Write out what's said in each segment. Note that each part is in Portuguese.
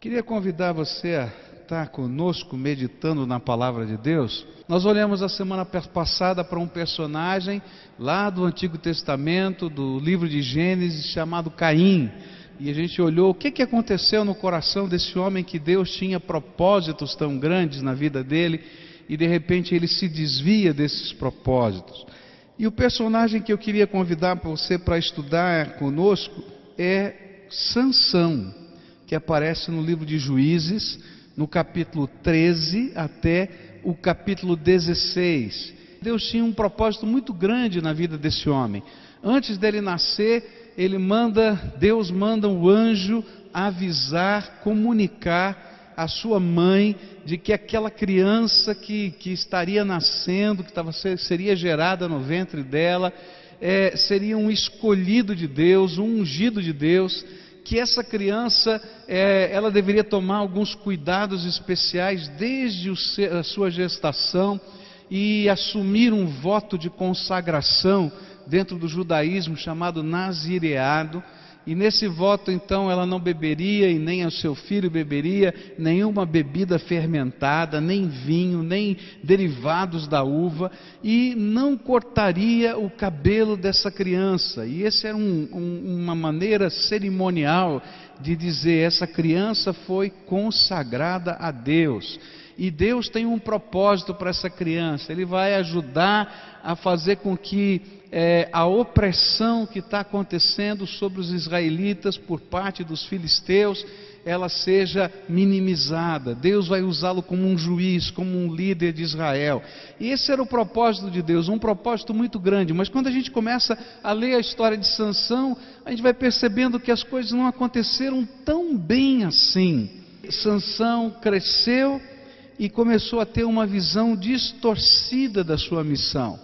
Queria convidar você a estar conosco meditando na palavra de Deus. Nós olhamos a semana passada para um personagem lá do Antigo Testamento, do livro de Gênesis, chamado Caim. E a gente olhou o que, que aconteceu no coração desse homem que Deus tinha propósitos tão grandes na vida dele e de repente ele se desvia desses propósitos. E o personagem que eu queria convidar você para estudar conosco é Sansão que aparece no livro de Juízes, no capítulo 13 até o capítulo 16. Deus tinha um propósito muito grande na vida desse homem. Antes dele nascer, ele manda, Deus manda um anjo avisar, comunicar a sua mãe de que aquela criança que, que estaria nascendo, que tava, seria gerada no ventre dela, é, seria um escolhido de Deus, um ungido de Deus, que essa criança é, ela deveria tomar alguns cuidados especiais desde a sua gestação e assumir um voto de consagração dentro do judaísmo chamado nazireado e nesse voto, então, ela não beberia e nem o seu filho beberia nenhuma bebida fermentada, nem vinho, nem derivados da uva, e não cortaria o cabelo dessa criança. E essa era um, um, uma maneira cerimonial de dizer: essa criança foi consagrada a Deus. E Deus tem um propósito para essa criança, Ele vai ajudar a fazer com que é, a opressão que está acontecendo sobre os israelitas por parte dos filisteus, ela seja minimizada. Deus vai usá-lo como um juiz, como um líder de Israel. E esse era o propósito de Deus, um propósito muito grande. Mas quando a gente começa a ler a história de Sansão, a gente vai percebendo que as coisas não aconteceram tão bem assim. Sansão cresceu e começou a ter uma visão distorcida da sua missão.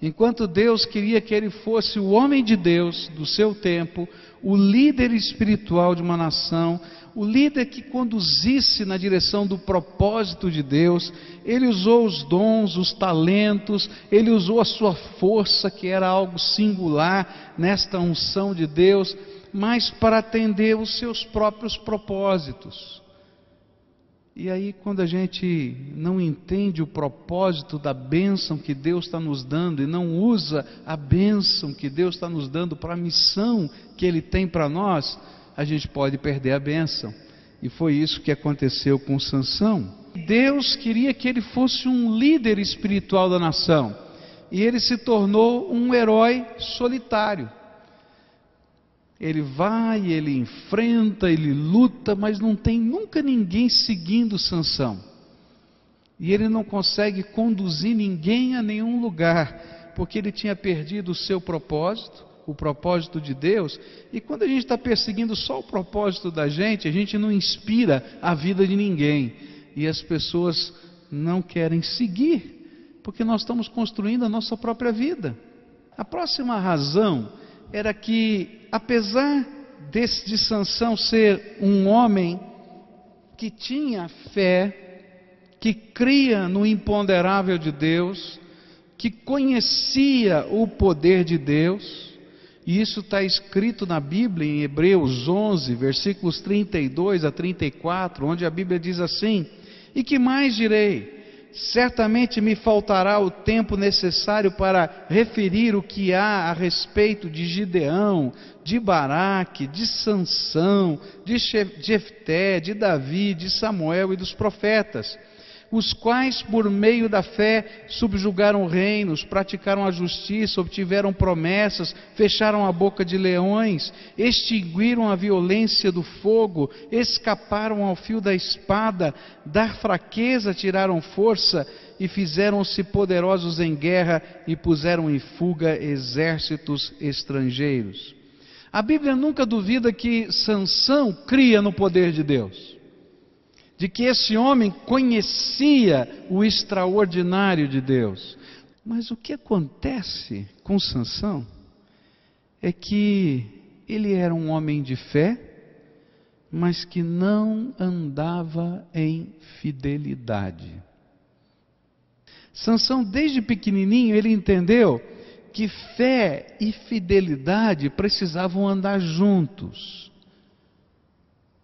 Enquanto Deus queria que ele fosse o homem de Deus do seu tempo, o líder espiritual de uma nação, o líder que conduzisse na direção do propósito de Deus, ele usou os dons, os talentos, ele usou a sua força, que era algo singular nesta unção de Deus, mas para atender os seus próprios propósitos. E aí, quando a gente não entende o propósito da bênção que Deus está nos dando e não usa a bênção que Deus está nos dando para a missão que Ele tem para nós, a gente pode perder a bênção. E foi isso que aconteceu com Sansão. Deus queria que ele fosse um líder espiritual da nação. E ele se tornou um herói solitário. Ele vai, ele enfrenta, ele luta, mas não tem nunca ninguém seguindo Sansão. E ele não consegue conduzir ninguém a nenhum lugar, porque ele tinha perdido o seu propósito, o propósito de Deus. E quando a gente está perseguindo só o propósito da gente, a gente não inspira a vida de ninguém. E as pessoas não querem seguir, porque nós estamos construindo a nossa própria vida. A próxima razão era que, apesar desse, de Sansão ser um homem que tinha fé, que cria no imponderável de Deus, que conhecia o poder de Deus, e isso está escrito na Bíblia em Hebreus 11, versículos 32 a 34, onde a Bíblia diz assim: E que mais direi? Certamente me faltará o tempo necessário para referir o que há a respeito de Gideão, de Baraque, de Sansão, de Jefté, de Davi, de Samuel e dos profetas os quais, por meio da fé, subjugaram reinos, praticaram a justiça, obtiveram promessas, fecharam a boca de leões, extinguiram a violência do fogo, escaparam ao fio da espada, da fraqueza tiraram força e fizeram-se poderosos em guerra e puseram em fuga exércitos estrangeiros. A Bíblia nunca duvida que Sansão cria no poder de Deus de que esse homem conhecia o extraordinário de Deus. Mas o que acontece com Sansão é que ele era um homem de fé, mas que não andava em fidelidade. Sansão, desde pequenininho, ele entendeu que fé e fidelidade precisavam andar juntos.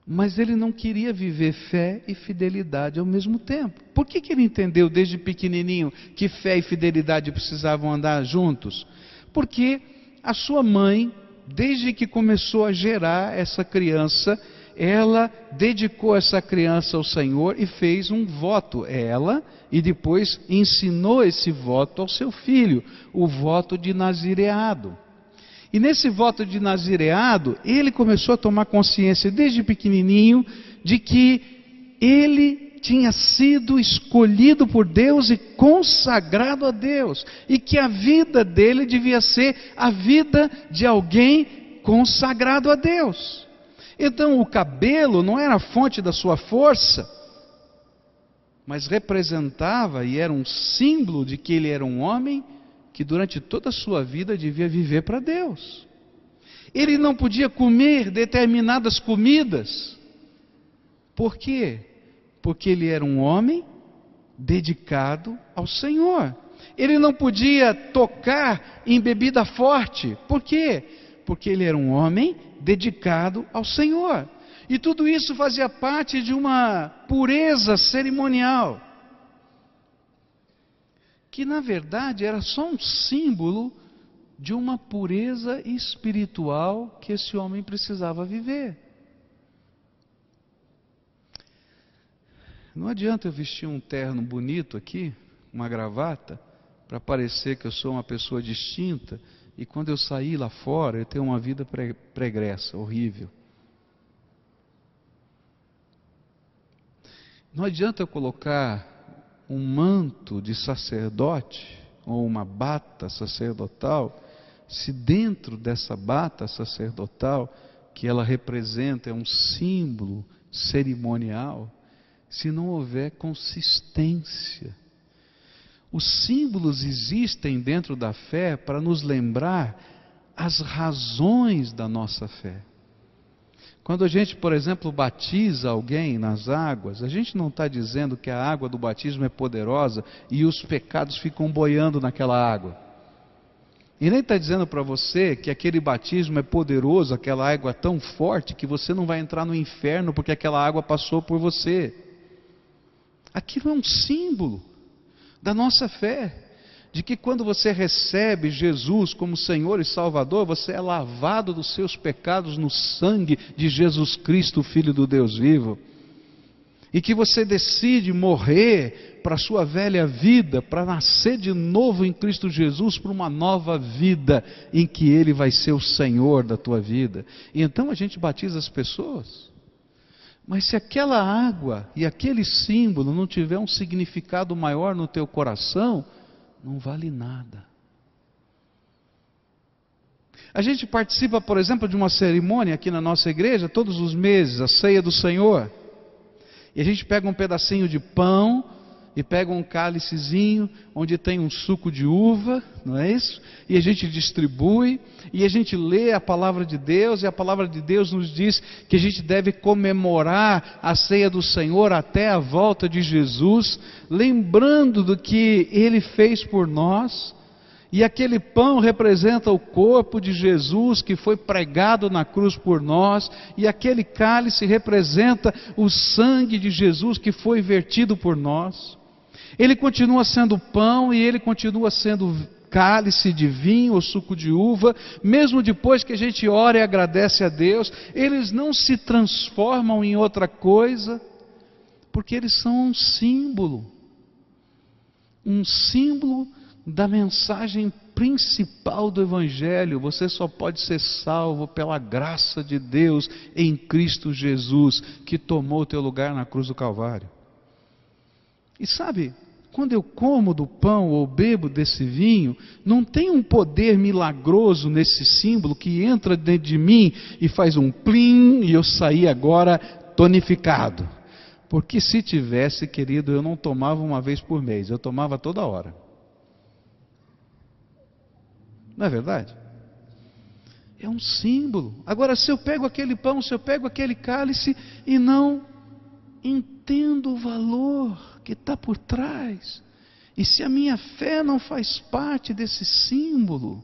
Mas ele não queria viver fé e fidelidade ao mesmo tempo. Por que, que ele entendeu desde pequenininho que fé e fidelidade precisavam andar juntos? Porque a sua mãe, desde que começou a gerar essa criança, ela dedicou essa criança ao Senhor e fez um voto, ela, e depois ensinou esse voto ao seu filho, o voto de nazireado. E nesse voto de nazireado, ele começou a tomar consciência desde pequenininho de que ele tinha sido escolhido por Deus e consagrado a Deus, e que a vida dele devia ser a vida de alguém consagrado a Deus. Então o cabelo não era a fonte da sua força, mas representava e era um símbolo de que ele era um homem que durante toda a sua vida devia viver para Deus. Ele não podia comer determinadas comidas. Por quê? Porque ele era um homem dedicado ao Senhor. Ele não podia tocar em bebida forte. Por quê? Porque ele era um homem dedicado ao Senhor. E tudo isso fazia parte de uma pureza cerimonial que na verdade era só um símbolo de uma pureza espiritual que esse homem precisava viver. Não adianta eu vestir um terno bonito aqui, uma gravata, para parecer que eu sou uma pessoa distinta e quando eu sair lá fora eu tenho uma vida pregressa, horrível. Não adianta eu colocar um manto de sacerdote ou uma bata sacerdotal, se dentro dessa bata sacerdotal, que ela representa, é um símbolo cerimonial, se não houver consistência. Os símbolos existem dentro da fé para nos lembrar as razões da nossa fé. Quando a gente, por exemplo, batiza alguém nas águas, a gente não está dizendo que a água do batismo é poderosa e os pecados ficam boiando naquela água. E nem está dizendo para você que aquele batismo é poderoso, aquela água é tão forte que você não vai entrar no inferno porque aquela água passou por você. Aquilo é um símbolo da nossa fé de que quando você recebe Jesus como Senhor e Salvador, você é lavado dos seus pecados no sangue de Jesus Cristo, Filho do Deus vivo. E que você decide morrer para a sua velha vida, para nascer de novo em Cristo Jesus, para uma nova vida em que Ele vai ser o Senhor da tua vida. E então a gente batiza as pessoas. Mas se aquela água e aquele símbolo não tiver um significado maior no teu coração, não vale nada. A gente participa, por exemplo, de uma cerimônia aqui na nossa igreja todos os meses, a ceia do Senhor. E a gente pega um pedacinho de pão e pega um cálicezinho onde tem um suco de uva, não é isso? E a gente distribui, e a gente lê a palavra de Deus, e a palavra de Deus nos diz que a gente deve comemorar a ceia do Senhor até a volta de Jesus, lembrando do que ele fez por nós. E aquele pão representa o corpo de Jesus que foi pregado na cruz por nós, e aquele cálice representa o sangue de Jesus que foi vertido por nós. Ele continua sendo pão e ele continua sendo cálice de vinho ou suco de uva, mesmo depois que a gente ora e agradece a Deus, eles não se transformam em outra coisa, porque eles são um símbolo um símbolo da mensagem principal do Evangelho. Você só pode ser salvo pela graça de Deus em Cristo Jesus, que tomou o teu lugar na cruz do Calvário. E sabe, quando eu como do pão ou bebo desse vinho, não tem um poder milagroso nesse símbolo que entra dentro de mim e faz um plim e eu saí agora tonificado. Porque se tivesse, querido, eu não tomava uma vez por mês, eu tomava toda hora. Não é verdade? É um símbolo. Agora, se eu pego aquele pão, se eu pego aquele cálice e não entendo o valor que está por trás. E se a minha fé não faz parte desse símbolo,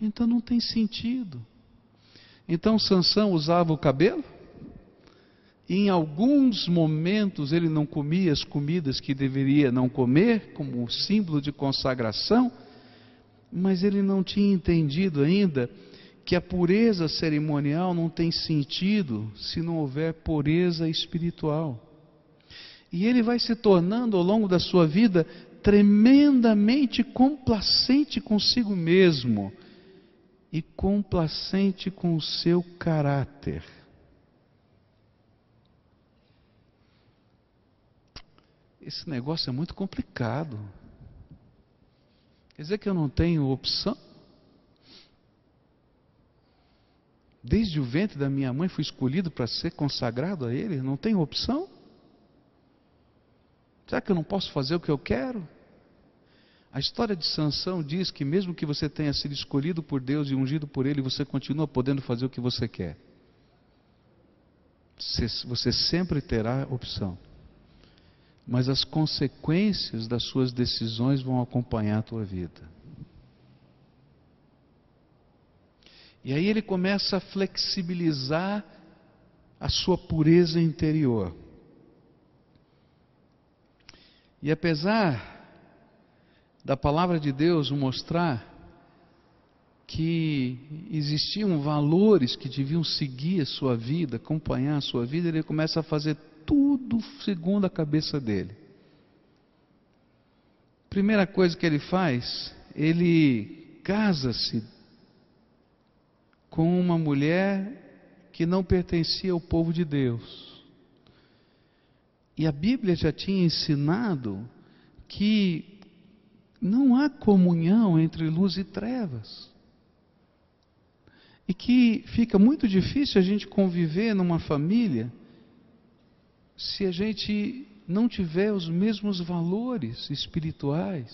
então não tem sentido. Então Sansão usava o cabelo? Em alguns momentos ele não comia as comidas que deveria não comer, como símbolo de consagração, mas ele não tinha entendido ainda que a pureza cerimonial não tem sentido se não houver pureza espiritual. E ele vai se tornando ao longo da sua vida tremendamente complacente consigo mesmo e complacente com o seu caráter. Esse negócio é muito complicado. Quer dizer que eu não tenho opção? Desde o ventre da minha mãe fui escolhido para ser consagrado a Ele? Não tenho opção? Será que eu não posso fazer o que eu quero? A história de Sansão diz que mesmo que você tenha sido escolhido por Deus e ungido por Ele, você continua podendo fazer o que você quer. Você sempre terá opção. Mas as consequências das suas decisões vão acompanhar a tua vida. E aí ele começa a flexibilizar a sua pureza interior. E apesar da palavra de Deus mostrar que existiam valores que deviam seguir a sua vida, acompanhar a sua vida, ele começa a fazer tudo segundo a cabeça dele. Primeira coisa que ele faz, ele casa-se com uma mulher que não pertencia ao povo de Deus. E a Bíblia já tinha ensinado que não há comunhão entre luz e trevas. E que fica muito difícil a gente conviver numa família se a gente não tiver os mesmos valores espirituais.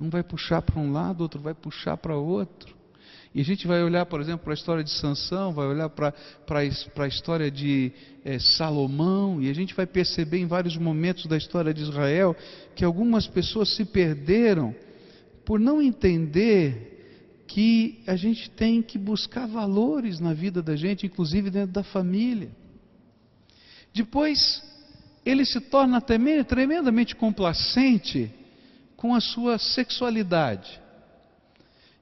Um vai puxar para um lado, outro vai puxar para outro. E a gente vai olhar, por exemplo, para a história de Sansão, vai olhar para, a história de é, Salomão, e a gente vai perceber em vários momentos da história de Israel que algumas pessoas se perderam por não entender que a gente tem que buscar valores na vida da gente, inclusive dentro da família. Depois, ele se torna tremendamente complacente com a sua sexualidade.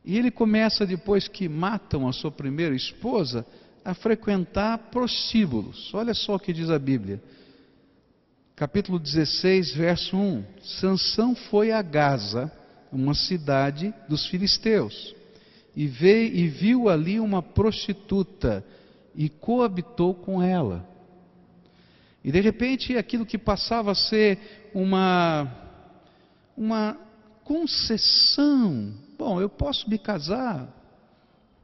E ele começa, depois que matam a sua primeira esposa, a frequentar prostíbulos. Olha só o que diz a Bíblia. Capítulo 16, verso 1. Sansão foi a Gaza, uma cidade dos filisteus, e veio e viu ali uma prostituta e coabitou com ela. E de repente aquilo que passava a ser uma uma concessão Bom, eu posso me casar.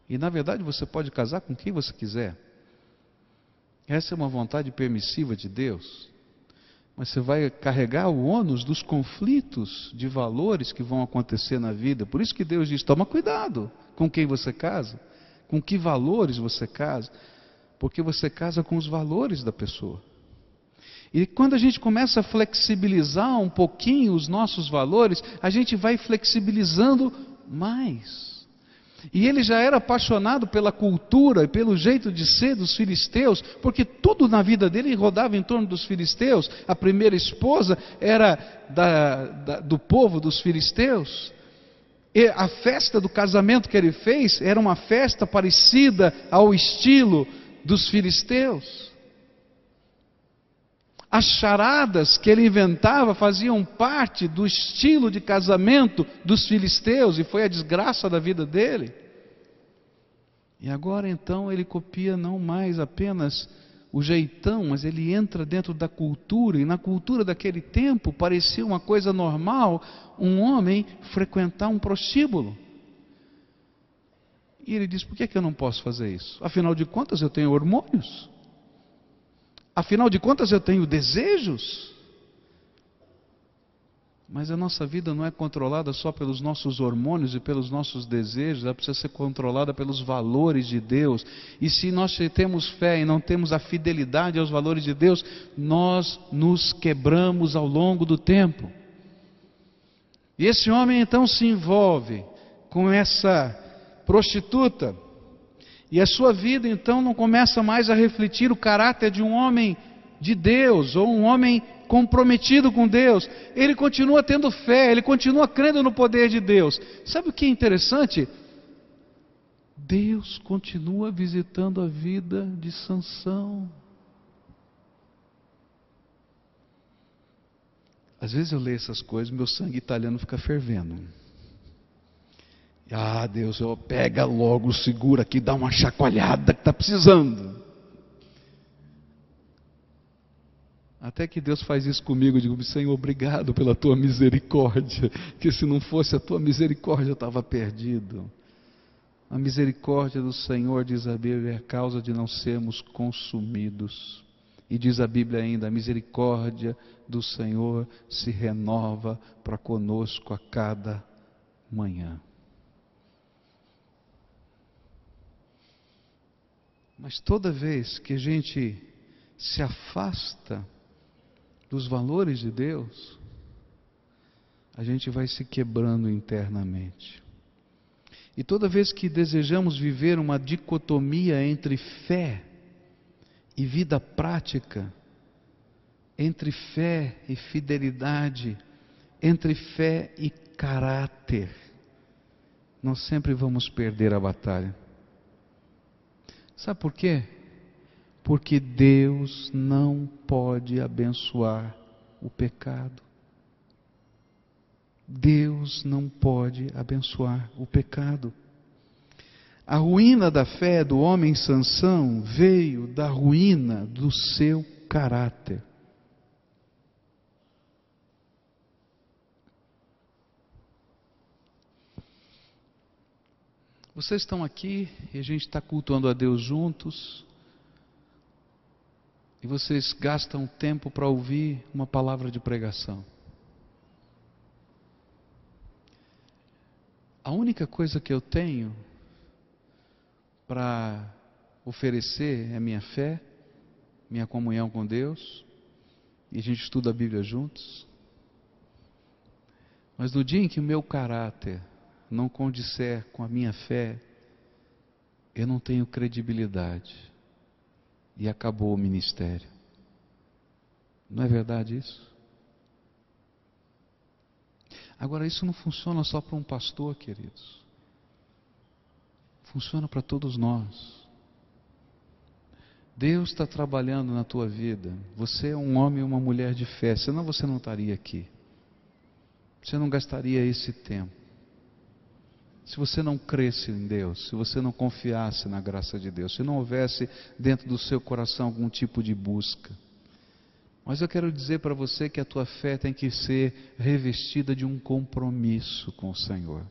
E na verdade você pode casar com quem você quiser. Essa é uma vontade permissiva de Deus. Mas você vai carregar o ônus dos conflitos de valores que vão acontecer na vida. Por isso que Deus diz: toma cuidado com quem você casa, com que valores você casa, porque você casa com os valores da pessoa. E quando a gente começa a flexibilizar um pouquinho os nossos valores, a gente vai flexibilizando mais. E ele já era apaixonado pela cultura e pelo jeito de ser dos filisteus, porque tudo na vida dele rodava em torno dos filisteus. A primeira esposa era da, da, do povo dos filisteus. E a festa do casamento que ele fez era uma festa parecida ao estilo dos filisteus. As charadas que ele inventava faziam parte do estilo de casamento dos filisteus e foi a desgraça da vida dele. E agora então ele copia não mais apenas o jeitão, mas ele entra dentro da cultura, e na cultura daquele tempo parecia uma coisa normal um homem frequentar um prostíbulo. E ele diz: por que, é que eu não posso fazer isso? Afinal de contas, eu tenho hormônios. Afinal de contas, eu tenho desejos. Mas a nossa vida não é controlada só pelos nossos hormônios e pelos nossos desejos, ela precisa ser controlada pelos valores de Deus. E se nós temos fé e não temos a fidelidade aos valores de Deus, nós nos quebramos ao longo do tempo. E esse homem então se envolve com essa prostituta. E a sua vida então não começa mais a refletir o caráter de um homem de Deus ou um homem comprometido com Deus. Ele continua tendo fé, ele continua crendo no poder de Deus. Sabe o que é interessante? Deus continua visitando a vida de Sansão. Às vezes eu leio essas coisas, meu sangue italiano fica fervendo. Ah, Deus, eu pega logo, segura aqui, dá uma chacoalhada que está precisando. Até que Deus faz isso comigo, eu digo, Senhor, obrigado pela tua misericórdia, que se não fosse a tua misericórdia eu estava perdido. A misericórdia do Senhor, diz a Bíblia, é a causa de não sermos consumidos. E diz a Bíblia ainda: a misericórdia do Senhor se renova para conosco a cada manhã. Mas toda vez que a gente se afasta dos valores de Deus, a gente vai se quebrando internamente. E toda vez que desejamos viver uma dicotomia entre fé e vida prática, entre fé e fidelidade, entre fé e caráter, nós sempre vamos perder a batalha. Sabe por quê? Porque Deus não pode abençoar o pecado. Deus não pode abençoar o pecado. A ruína da fé do homem Sansão veio da ruína do seu caráter. Vocês estão aqui e a gente está cultuando a Deus juntos. E vocês gastam tempo para ouvir uma palavra de pregação. A única coisa que eu tenho para oferecer é minha fé, minha comunhão com Deus, e a gente estuda a Bíblia juntos. Mas no dia em que o meu caráter não condisser com a minha fé, eu não tenho credibilidade. E acabou o ministério. Não é verdade isso? Agora, isso não funciona só para um pastor, queridos. Funciona para todos nós. Deus está trabalhando na tua vida. Você é um homem e uma mulher de fé, senão você não estaria aqui. Você não gastaria esse tempo. Se você não cresce em Deus, se você não confiasse na graça de Deus, se não houvesse dentro do seu coração algum tipo de busca. Mas eu quero dizer para você que a tua fé tem que ser revestida de um compromisso com o Senhor.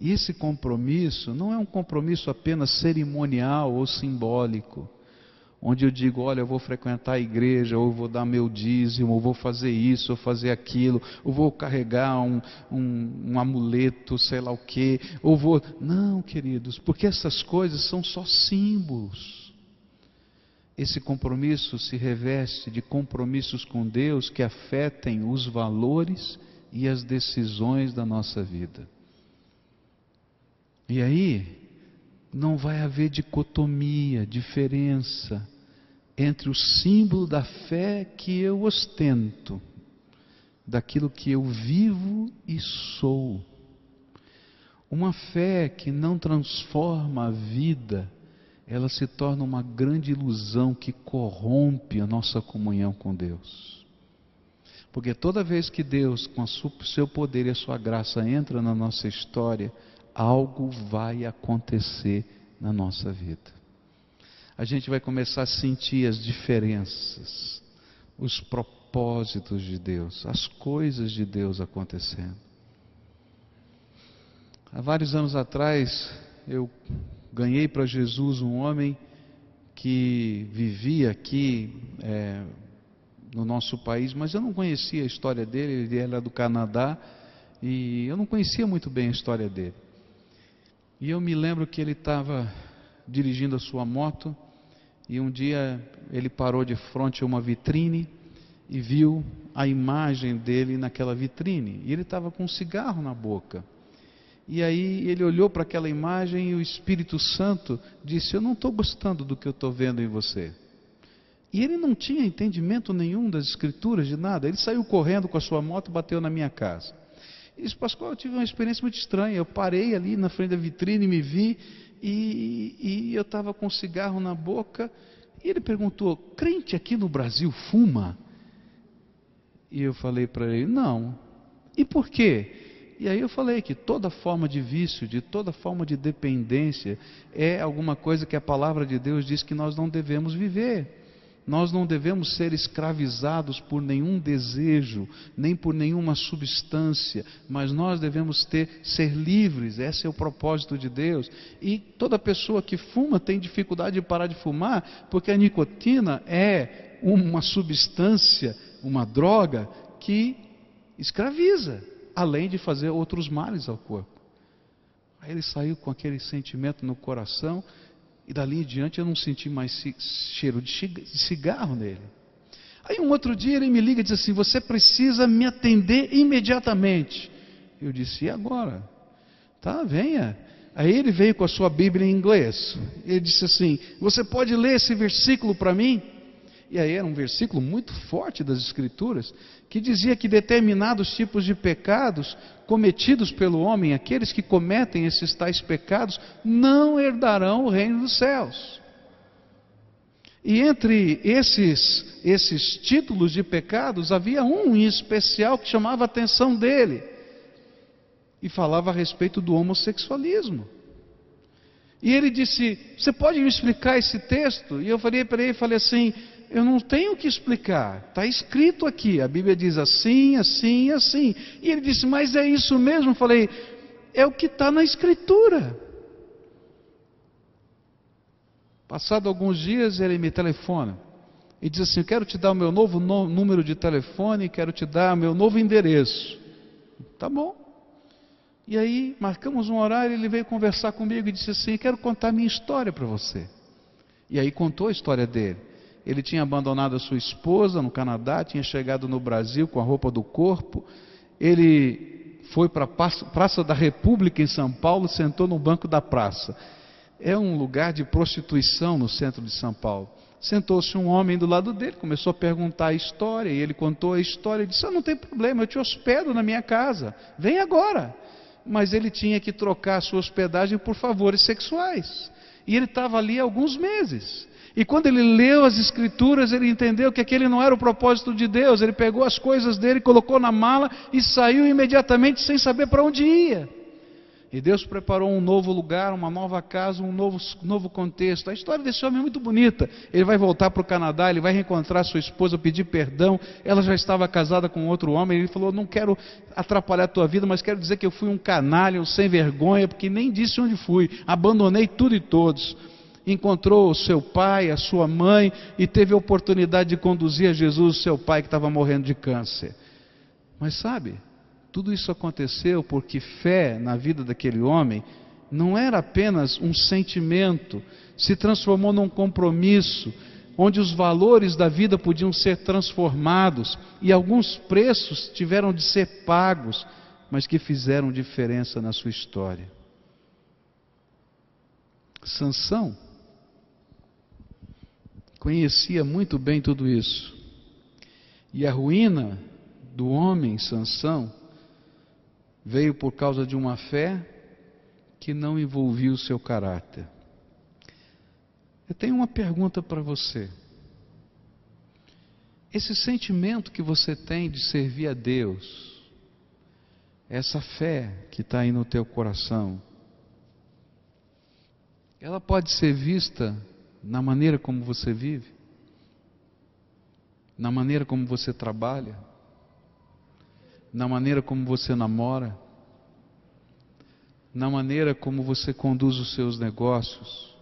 E esse compromisso não é um compromisso apenas cerimonial ou simbólico, onde eu digo, olha, eu vou frequentar a igreja, ou vou dar meu dízimo, ou vou fazer isso, ou fazer aquilo, ou vou carregar um, um, um amuleto, sei lá o quê, ou vou. Não, queridos, porque essas coisas são só símbolos. Esse compromisso se reveste de compromissos com Deus que afetem os valores e as decisões da nossa vida. E aí, não vai haver dicotomia, diferença entre o símbolo da fé que eu ostento, daquilo que eu vivo e sou. Uma fé que não transforma a vida ela se torna uma grande ilusão que corrompe a nossa comunhão com Deus. Porque toda vez que Deus, com o seu poder e a sua graça, entra na nossa história, algo vai acontecer na nossa vida. A gente vai começar a sentir as diferenças, os propósitos de Deus, as coisas de Deus acontecendo. Há vários anos atrás, eu ganhei para Jesus um homem que vivia aqui é, no nosso país, mas eu não conhecia a história dele, ele era do Canadá e eu não conhecia muito bem a história dele. E eu me lembro que ele estava dirigindo a sua moto e um dia ele parou de frente a uma vitrine e viu a imagem dele naquela vitrine. E ele estava com um cigarro na boca. E aí ele olhou para aquela imagem e o Espírito Santo disse: Eu não estou gostando do que eu estou vendo em você. E ele não tinha entendimento nenhum das escrituras, de nada. Ele saiu correndo com a sua moto e bateu na minha casa. E disse, Pascoal, eu tive uma experiência muito estranha. Eu parei ali na frente da vitrine, me vi, e, e eu estava com um cigarro na boca. E ele perguntou: crente aqui no Brasil fuma? E eu falei para ele: não. E por quê? E aí eu falei que toda forma de vício, de toda forma de dependência, é alguma coisa que a palavra de Deus diz que nós não devemos viver. Nós não devemos ser escravizados por nenhum desejo, nem por nenhuma substância, mas nós devemos ter, ser livres, esse é o propósito de Deus. E toda pessoa que fuma tem dificuldade de parar de fumar, porque a nicotina é uma substância, uma droga que escraviza além de fazer outros males ao corpo. Aí ele saiu com aquele sentimento no coração, e dali em diante eu não senti mais cheiro de cigarro nele. Aí um outro dia ele me liga e diz assim: Você precisa me atender imediatamente. Eu disse: E agora? Tá, venha. Aí ele veio com a sua Bíblia em inglês. Ele disse assim: Você pode ler esse versículo para mim? E aí era um versículo muito forte das Escrituras, que dizia que determinados tipos de pecados cometidos pelo homem, aqueles que cometem esses tais pecados, não herdarão o reino dos céus. E entre esses, esses títulos de pecados, havia um em especial que chamava a atenção dele, e falava a respeito do homossexualismo. E ele disse: Você pode me explicar esse texto? E eu falei para ele, falei assim: eu não tenho que explicar, está escrito aqui, a Bíblia diz assim, assim, assim. E ele disse, mas é isso mesmo? Eu falei, é o que está na Escritura. Passado alguns dias, ele me telefona e diz assim: Eu quero te dar o meu novo número de telefone, quero te dar o meu novo endereço. Tá bom. E aí, marcamos um horário, ele veio conversar comigo e disse assim: Quero contar minha história para você. E aí contou a história dele. Ele tinha abandonado a sua esposa no Canadá, tinha chegado no Brasil com a roupa do corpo. Ele foi para a Praça da República em São Paulo, sentou no banco da praça. É um lugar de prostituição no centro de São Paulo. Sentou-se um homem do lado dele, começou a perguntar a história, e ele contou a história e disse: ah, Não tem problema, eu te hospedo na minha casa, vem agora. Mas ele tinha que trocar a sua hospedagem por favores sexuais. E ele estava ali alguns meses. E quando ele leu as Escrituras, ele entendeu que aquele não era o propósito de Deus. Ele pegou as coisas dele, colocou na mala e saiu imediatamente sem saber para onde ia. E Deus preparou um novo lugar, uma nova casa, um novo, novo contexto. A história desse homem é muito bonita. Ele vai voltar para o Canadá, ele vai reencontrar sua esposa, pedir perdão. Ela já estava casada com outro homem. Ele falou: Não quero atrapalhar a tua vida, mas quero dizer que eu fui um canalha, um sem vergonha, porque nem disse onde fui. Abandonei tudo e todos encontrou o seu pai, a sua mãe e teve a oportunidade de conduzir a Jesus, seu pai que estava morrendo de câncer. Mas sabe, tudo isso aconteceu porque fé na vida daquele homem não era apenas um sentimento, se transformou num compromisso, onde os valores da vida podiam ser transformados e alguns preços tiveram de ser pagos, mas que fizeram diferença na sua história. Sansão conhecia muito bem tudo isso. E a ruína do homem Sansão veio por causa de uma fé que não envolvia o seu caráter. Eu tenho uma pergunta para você. Esse sentimento que você tem de servir a Deus, essa fé que está aí no teu coração, ela pode ser vista na maneira como você vive, na maneira como você trabalha, na maneira como você namora, na maneira como você conduz os seus negócios,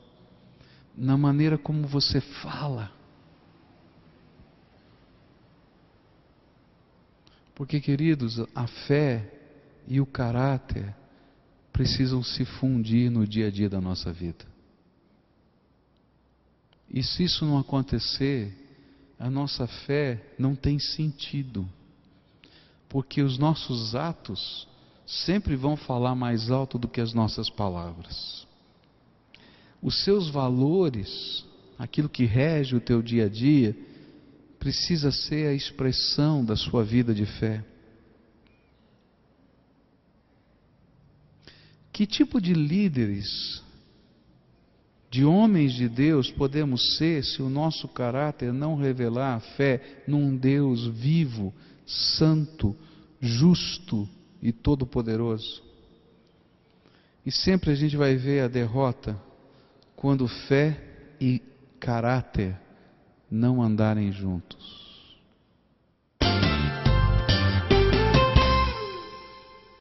na maneira como você fala. Porque, queridos, a fé e o caráter precisam se fundir no dia a dia da nossa vida. E se isso não acontecer, a nossa fé não tem sentido, porque os nossos atos sempre vão falar mais alto do que as nossas palavras. Os seus valores, aquilo que rege o teu dia a dia, precisa ser a expressão da sua vida de fé. Que tipo de líderes, de homens de Deus podemos ser se o nosso caráter não revelar a fé num Deus vivo, santo, justo e todo-poderoso? E sempre a gente vai ver a derrota quando fé e caráter não andarem juntos.